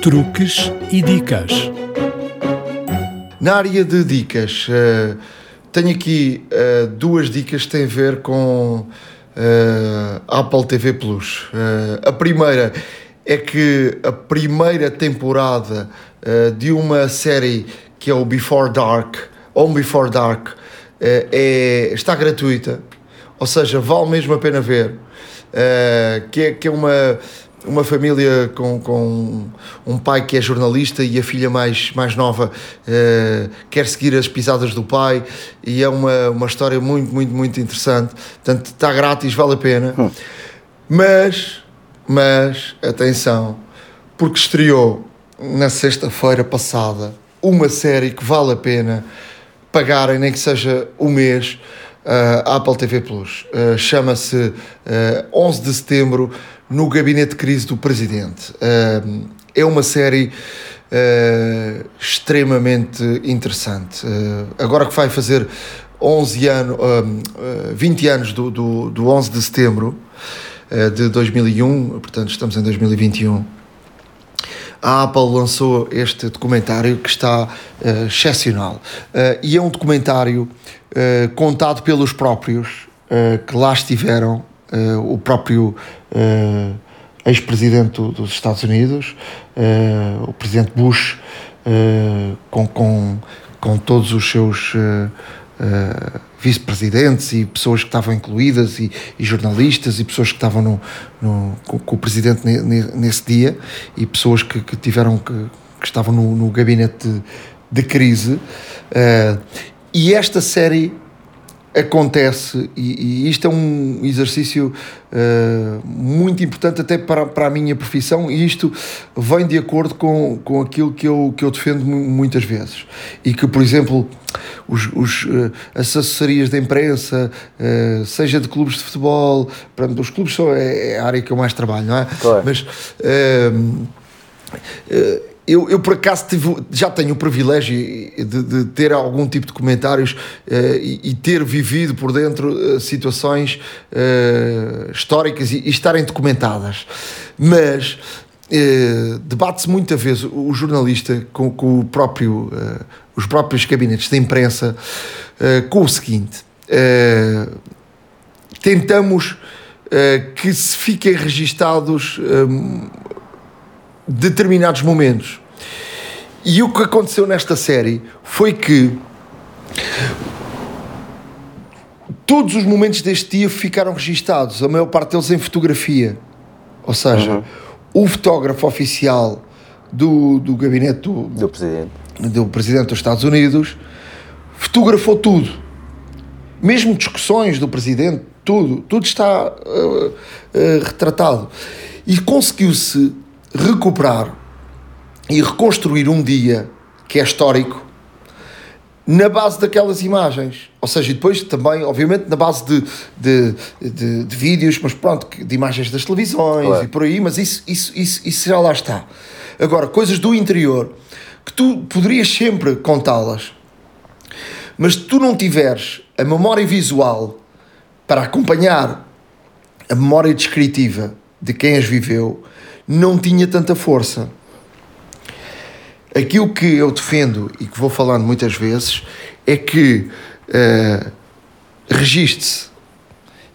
Truques e dicas. Na área de dicas, uh, tenho aqui uh, duas dicas que têm a ver com uh, Apple TV Plus. a primeira é que a primeira temporada uh, de uma série que é o Before Dark, On Before Dark, uh, é, está gratuita, ou seja, vale mesmo a pena ver. Uh, que, é, que é uma, uma família com, com um pai que é jornalista e a filha mais, mais nova quer seguir as pisadas do pai, e é uma, uma história muito, muito, muito interessante. Portanto, está grátis, vale a pena. Hum. Mas mas atenção, porque estreou na sexta-feira passada uma série que vale a pena pagarem, nem que seja o um mês, uh, Apple TV Plus. Uh, Chama-se uh, eh, 11 de setembro no Gabinete de Crise do Presidente. Uh, é uma série extremamente interessante. Agora que vai fazer 11 anos, 20 anos do, do, do 11 de setembro, de 2001, portanto estamos em 2021. A Apple lançou este documentário que está uh, excepcional. Uh, e é um documentário uh, contado pelos próprios que lá estiveram, o próprio ex-presidente dos Estados Unidos, o presidente Bush, com, com, com todos os seus uh, vice-presidentes e pessoas que estavam incluídas e, e, jornalistas e pessoas que estavam no, no com, com, o presidente nesse dia e pessoas que, que tiveram que, que, estavam no, no gabinete de, de crise. Uh, e esta série acontece e, e, isto é um exercício uh, muito importante até para, para a minha profissão e isto vem de acordo com, com aquilo que eu, que eu defendo muitas vezes e que, por exemplo, os, os, uh, as assessorias de imprensa, uh, seja de clubes de futebol, pronto, os clubes são, é, é, a área que eu mais trabalho, não é? Claro. Mas eu, eu por acaso tive, já tenho o privilégio de, de ter algum tipo de comentários uh, e, e, ter vivido por dentro uh, situações uh, históricas e, e, estarem documentadas. Mas debate-se muita vez o, o jornalista com, com o próprio, os próprios gabinetes de imprensa com o seguinte: tentamos que se fiquem registados determinados momentos. E o que aconteceu nesta série foi que todos os momentos deste dia ficaram registados, a maior parte deles em fotografia. Ou seja, uhum. o fotógrafo oficial do, do gabinete do, do, presidente. do presidente dos Estados Unidos fotografou tudo. Mesmo discussões do presidente, tudo, tudo está uh, uh, retratado. E conseguiu-se recuperar e reconstruir um dia que é histórico na base daquelas imagens. Ou seja, depois também, obviamente, na base de, de, de, de vídeos, mas pronto, de imagens das televisões claro. e por aí, mas isso, isso, isso, isso já lá está. Agora, coisas do interior que tu poderias sempre contá-las, mas se tu não tiveres a memória visual para acompanhar a memória descritiva de quem as viveu, não tinha tanta força. Aquilo que eu defendo e que vou falando muitas vezes é que uh, registre-se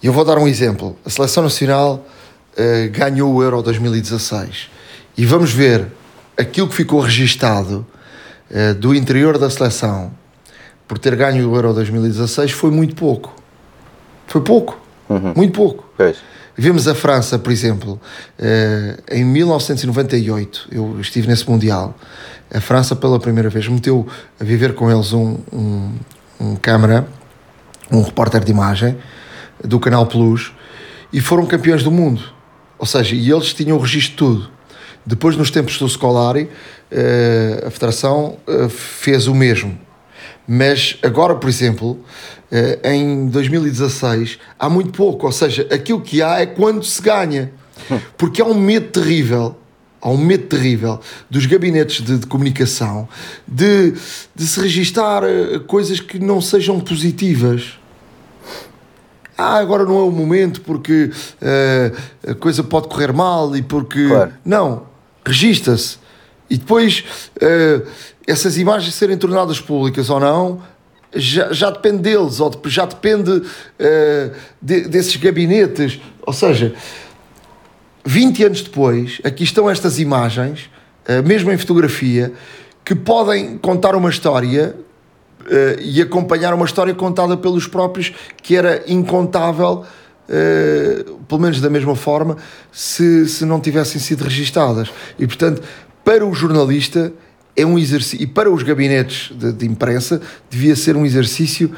E eu vou dar um exemplo. A Seleção Nacional uh, ganhou o Euro 2016 e vamos ver aquilo que ficou registado uh, do interior da seleção por ter ganho o Euro 2016 foi muito pouco. Foi pouco. Uhum. Muito pouco. Pois. Vemos a França, por exemplo, uh, em 1998, eu estive nesse Mundial, a França pela primeira vez meteu a viver com eles um, um, um câmara, um repórter de imagem do Canal Plus e foram campeões do mundo. Ou seja, e eles tinham o registro de tudo. Depois, nos tempos do Scolari, eh, a Federação eh, fez o mesmo. Mas agora, por exemplo, eh, em 2016, há muito pouco. Ou seja, aquilo que há é quando se ganha. Porque há um medo terrível há um medo terrível dos gabinetes de, de comunicação de, de, se registar coisas que não sejam positivas. Ah, agora não é o momento porque uh, a coisa pode correr mal e porque. Claro. Não, regista-se. E depois, uh, essas imagens serem tornadas públicas ou não, já, já depende deles, ou já depende uh, de, desses gabinetes. Ou seja, 20 anos depois, aqui estão estas imagens, uh, mesmo em fotografia, que podem contar uma história uh, e acompanhar uma história contada pelos próprios que era incontável. Pelo menos da mesma forma, se, se não tivessem sido registadas. E portanto, para o jornalista é um exercício, e para os gabinetes de, de imprensa, devia ser um exercício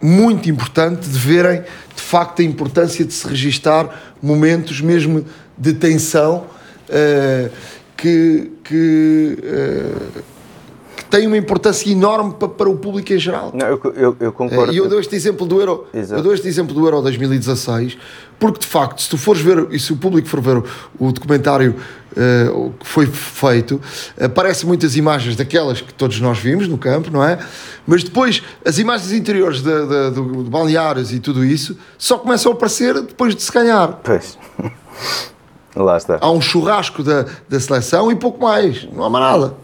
muito importante de verem de facto a importância de se registar momentos mesmo de tensão uh, que, que, uh, têm uma importância enorme para, para o público em geral. Não, eu, eu, eu concordo. Uh, e eu dou este exemplo do Euro, eu dou este exemplo do Euro 2016, porque de facto, se tu fores ver, e se o público for ver o, o documentário uh, que foi feito, aparecem muitas imagens daquelas que todos nós vimos no campo, não é? Mas depois as imagens interiores de, de, de, de balneários e tudo isso só começam a aparecer depois de se ganhar. Pois. Lá está. Há um churrasco da, da seleção e pouco mais, não há mais nada.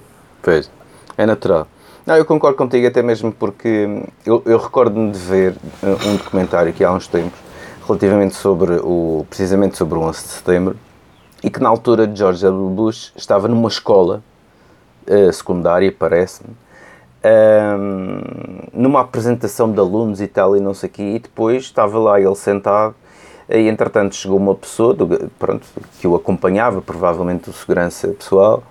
Pois, é natural. Não, eu concordo contigo até mesmo porque eu, eu recordo-me de ver uh, um documentário que há uns tempos relativamente sobre o, precisamente sobre o 11 de setembro e que na altura de George W. Bush estava numa escola uh, secundária, parece-me, um, numa apresentação de alunos e tal e não sei o quê, e depois estava lá ele sentado e entretanto chegou uma pessoa do, pronto, que o acompanhava, provavelmente o segurança pessoal,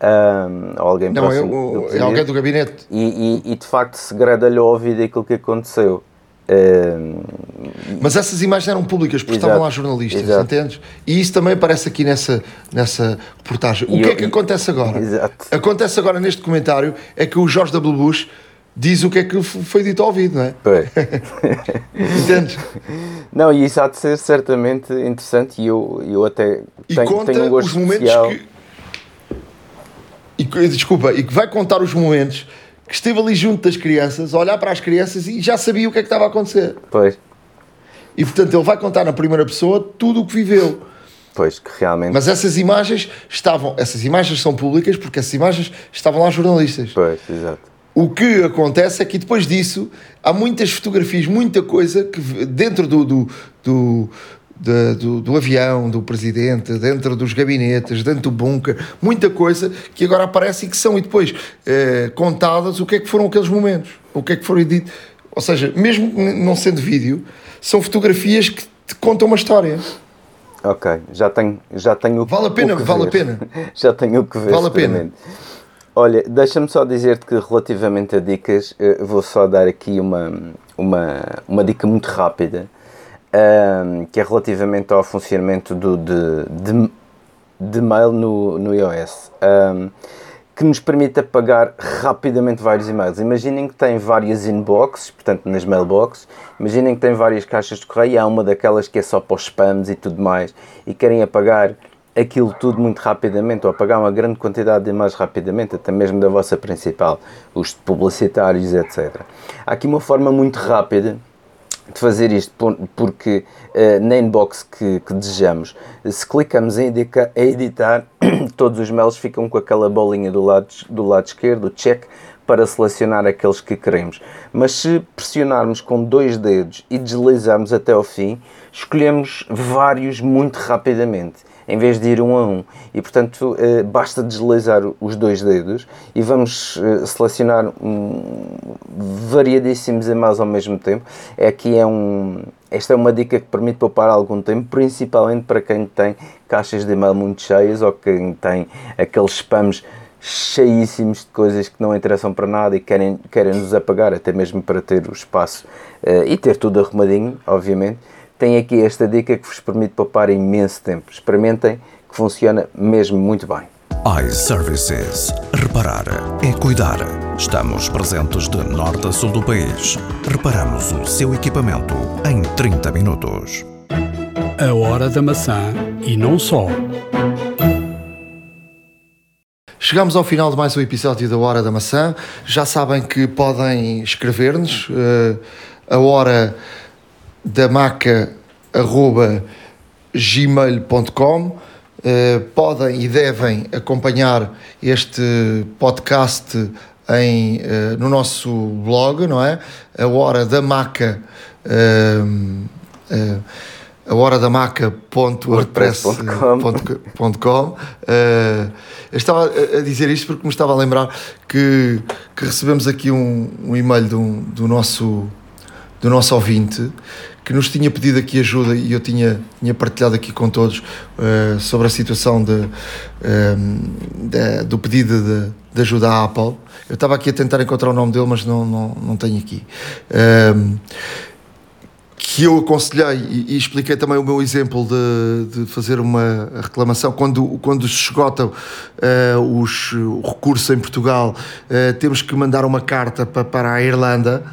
um, ou alguém não, próximo. é alguém do gabinete. E, e, e de facto segreda-lhe ao ouvido aquilo que aconteceu. Mas essas imagens eram públicas porque Exato. estavam lá jornalistas, Exato. entendes? E isso também aparece aqui nessa, nessa reportagem. O e que eu, é que acontece agora? Exato. Acontece agora neste comentário é que o Jorge W. Bush diz o que é que foi dito ao ouvido, não é? Entendes? Não, e isso há de ser certamente interessante e eu, eu até e tenho, conta tenho um gosto os momentos especial. que. E, desculpa, e que vai contar os momentos que esteve ali junto das crianças, a olhar para as crianças e já sabia o que é que estava a acontecer. Pois. E portanto ele vai contar na primeira pessoa tudo o que viveu. Pois, que realmente. Mas essas imagens estavam. Essas imagens são públicas porque essas imagens estavam lá jornalistas. Pois, exato. O que acontece é que depois disso há muitas fotografias, muita coisa que dentro do, do, do, do, do, avião, do presidente, dentro dos gabinetes, dentro do bunker, muita coisa que agora aparece e que são e depois eh, contadas o que é que foram aqueles momentos, o que é que foram dito. Ou seja, mesmo não sendo vídeo, são fotografias que te contam uma história. Ok, já tenho, já tenho Vale a pena, vale ver. a pena. já tenho o que ver. Vale a pena. Olha, deixa-me só dizer-te que relativamente a dicas, eh, vou só dar aqui uma, uma, uma dica muito rápida, um, que é relativamente ao funcionamento do, de, de, de mail no, no iOS, um, que nos permite apagar rapidamente vários e-mails. Imaginem que tem várias inboxes, portanto nas mailboxes, imaginem que tem várias caixas de correio e há uma daquelas que é só para os spams e tudo mais, e querem apagar aquilo tudo muito rapidamente ou apagar uma grande quantidade de imagens rapidamente, até mesmo da vossa principal, os publicitários, etc. Há aqui uma forma muito rápida de fazer isto porque uh, na inbox que, que, desejamos, se clicamos em, editar, em editar, todos os mails ficam com aquela bolinha do lado, do lado esquerdo, check, para selecionar aqueles que queremos. Mas se pressionarmos com dois dedos e deslizarmos até ao fim, escolhemos vários muito rapidamente em vez de ir um a um. E portanto eh, basta deslizar os dois dedos e vamos eh, selecionar variadíssimos e-mails ao mesmo tempo. É aqui é um, esta é uma dica que permite poupar algum tempo, principalmente para quem tem caixas de e-mail muito cheias ou quem tem aqueles spams cheíssimos de coisas que não interessam para nada e querem, querem nos apagar, até mesmo para ter o espaço uh, e ter tudo arrumadinho, obviamente tem aqui esta dica que vos permite poupar imenso tempo. Experimentem que funciona mesmo muito bem. iServices. Reparar é cuidar. Estamos presentes de norte a sul do país. Reparamos o seu equipamento em 30 minutos. A hora da maçã e não só. Chegamos ao final de mais um episódio da Hora da Maçã. Já sabem que podem escrever-nos. Uh, a hora damaca.gmail.com uh, eh, podem e devem acompanhar este podcast em, uh, no nosso blog, não é? A Hora da Maca uh, a hora da maca.wordpress.com Eu estava a dizer isto porque me estava a lembrar que, que recebemos aqui um, um e-mail do, do, nosso, do nosso ouvinte que nos tinha pedido aqui ajuda e eu tinha, tinha partilhado aqui com todos uh, sobre a situação de, uh, de do pedido de, de, ajuda à Apple. Eu estava aqui a tentar encontrar o nome dele, mas não, não, não tenho aqui. Uh, que eu aconselhei e, e, expliquei também o meu exemplo de, de fazer uma reclamação quando, quando se esgotam uh, os, o recurso em Portugal, uh, temos que mandar uma carta para, para a Irlanda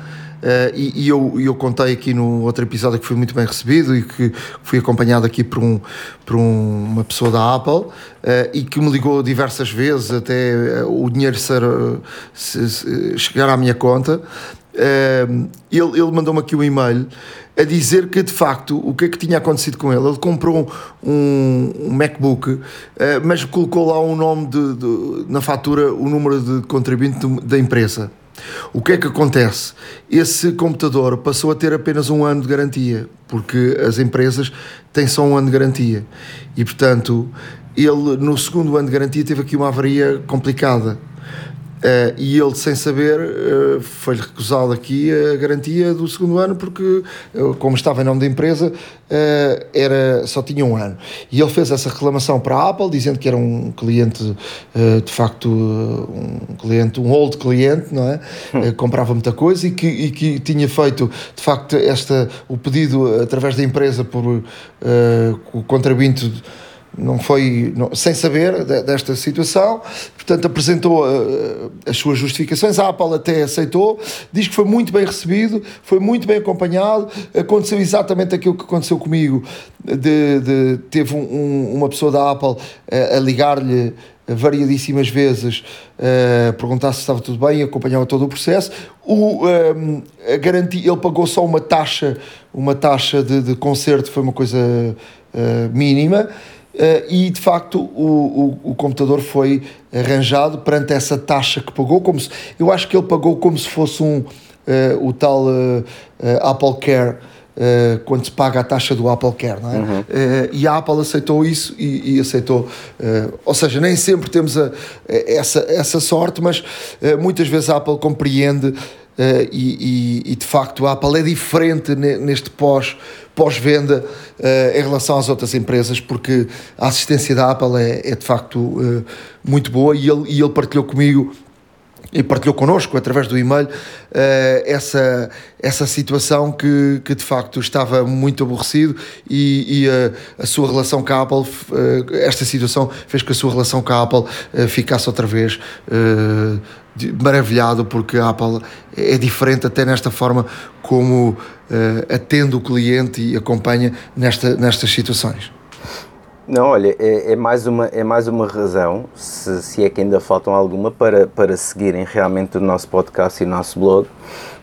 e, e, eu, eu contei aqui no outro episódio que foi muito bem recebido e que fui acompanhado aqui por, um, por um, uma pessoa da Apple uh, e que me ligou diversas vezes até uh, o dinheiro ser, se, se chegar à minha conta. ele ele mandou-me aqui um e-mail a dizer que de facto o que é que tinha acontecido com ele? Ele comprou um, um MacBook, mas colocou lá o nome de, de, na fatura, o número de contribuinte da empresa. O que é que acontece? Esse computador passou a ter apenas um ano de garantia, porque as empresas têm só um ano de garantia. E, portanto, ele, no segundo ano de garantia, teve aqui uma avaria complicada. Uh, e ele, sem saber, uh, foi-lhe recusado aqui a garantia do segundo ano, porque, uh, como estava em nome da empresa, era, só tinha um ano. E ele fez essa reclamação para a Apple, dizendo que era um cliente, de facto, um cliente, um old cliente, não é? Hum. comprava muita coisa e que, e que tinha feito, de facto, esta, o pedido através da empresa por o contribuinte não foi não, sem saber de, desta situação, portanto apresentou uh, as suas justificações, a Apple até aceitou, diz que foi muito bem recebido, foi muito bem acompanhado, aconteceu exatamente aquilo que aconteceu comigo, de, de teve um, um, uma pessoa da Apple uh, a ligar-lhe variadíssimas vezes uh, perguntar se estava tudo bem, acompanhava todo o processo. O, um, a garantia, ele pagou só uma taxa, uma taxa de, de conserto, foi uma coisa mínima. Uh, e de facto o, o, o, computador foi arranjado perante essa taxa que pagou, como se, eu acho que ele pagou como se fosse um, uh, o tal uh, Apple Care. quando se paga a taxa do Apple Care, não é? Uhum. e a Apple aceitou isso e, e aceitou, ou seja, nem sempre temos a, a, essa, essa sorte, mas muitas vezes a Apple compreende e, e, e, de facto a Apple é diferente neste pós, pós-venda uh, em relação às outras empresas, porque a assistência da Apple é, é de facto uh, muito boa e ele, e ele partilhou comigo e partilhou connosco através do e-mail essa, essa situação que, que de facto estava muito aborrecido e, e a, a, sua relação com a Apple, esta situação fez que a sua relação com a Apple ficasse outra vez maravilhado porque a Apple é diferente até nesta forma como uh, atende o cliente e acompanha nesta, nestas situações. Não, olha, é, é, mais, uma, é mais uma razão, se, se é que ainda faltam alguma, para, para seguirem realmente o nosso podcast e o nosso blog,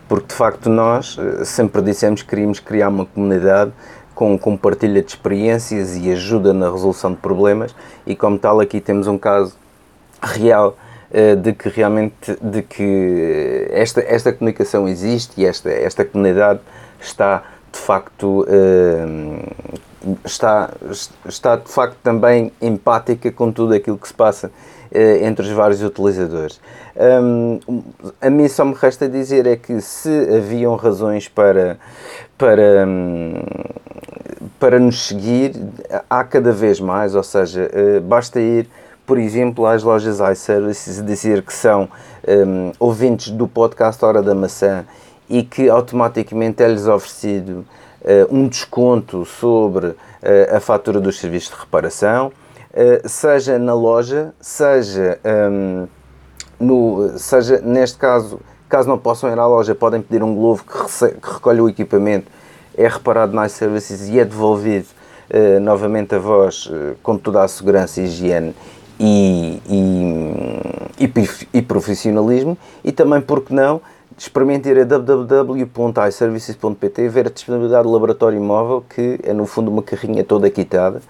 porque de facto nós eh, sempre dissemos que queríamos criar uma comunidade com, com partilha de experiências e ajuda na resolução de problemas e como tal aqui temos um caso real de que realmente de que esta, esta comunicação existe e esta, esta comunidade está de facto uh, está, está de facto também empática com tudo aquilo que se passa uh, entre os vários utilizadores. A mim só me resta dizer é que se haviam razões para, para, para nos seguir, há cada vez mais, ou seja, basta ir, por exemplo, às lojas iServices dizer que são um, ouvintes do podcast Hora da Maçã e que automaticamente é-lhes oferecido uh, um desconto sobre uh, a fatura dos serviços de reparação, uh, seja na loja, seja, um, no, seja neste caso, caso não possam ir à loja, podem pedir um globo que, que recolhe o equipamento, é reparado nas serviços e é devolvido novamente a vós com toda a segurança e higiene e, e, e, e profissionalismo e também, porque não, experimente ir a www.iservices.pt ver a disponibilidade do laboratório móvel, que é no fundo uma carrinha toda quitada,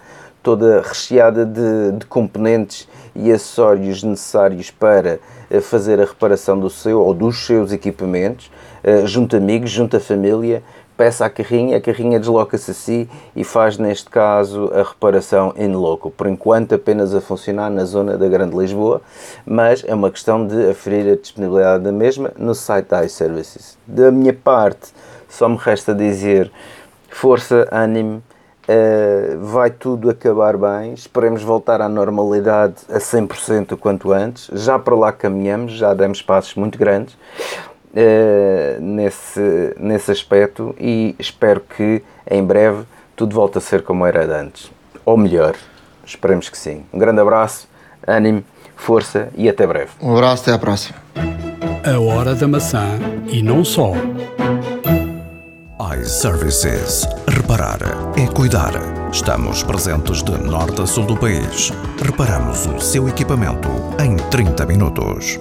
toda recheada de, de componentes e acessórios necessários para eh, fazer a reparação do seu ou dos seus equipamentos, eh, junto a amigos, junto a família, peça a carrinha, a carrinha desloca-se a si e faz, neste caso, a reparação in loco. Por enquanto, apenas a funcionar na zona da Grande Lisboa, mas é uma questão de aferir a disponibilidade da mesma no site da iServices. Da minha parte, só me resta dizer força, ânimo, Uh, vai tudo acabar bem, esperemos voltar à normalidade a 100% o quanto antes. Já para lá caminhamos, já demos passos muito grandes uh, nesse, nesse aspecto e espero que em breve tudo volte a ser como era antes. Ou melhor, esperemos que sim. Um grande abraço, ânimo, força e até breve. Um abraço, até à próxima. A hora da maçã e não só. iServices. Reparar é cuidar. Estamos presentes de norte a sul do país. Reparamos o seu equipamento em 30 minutos.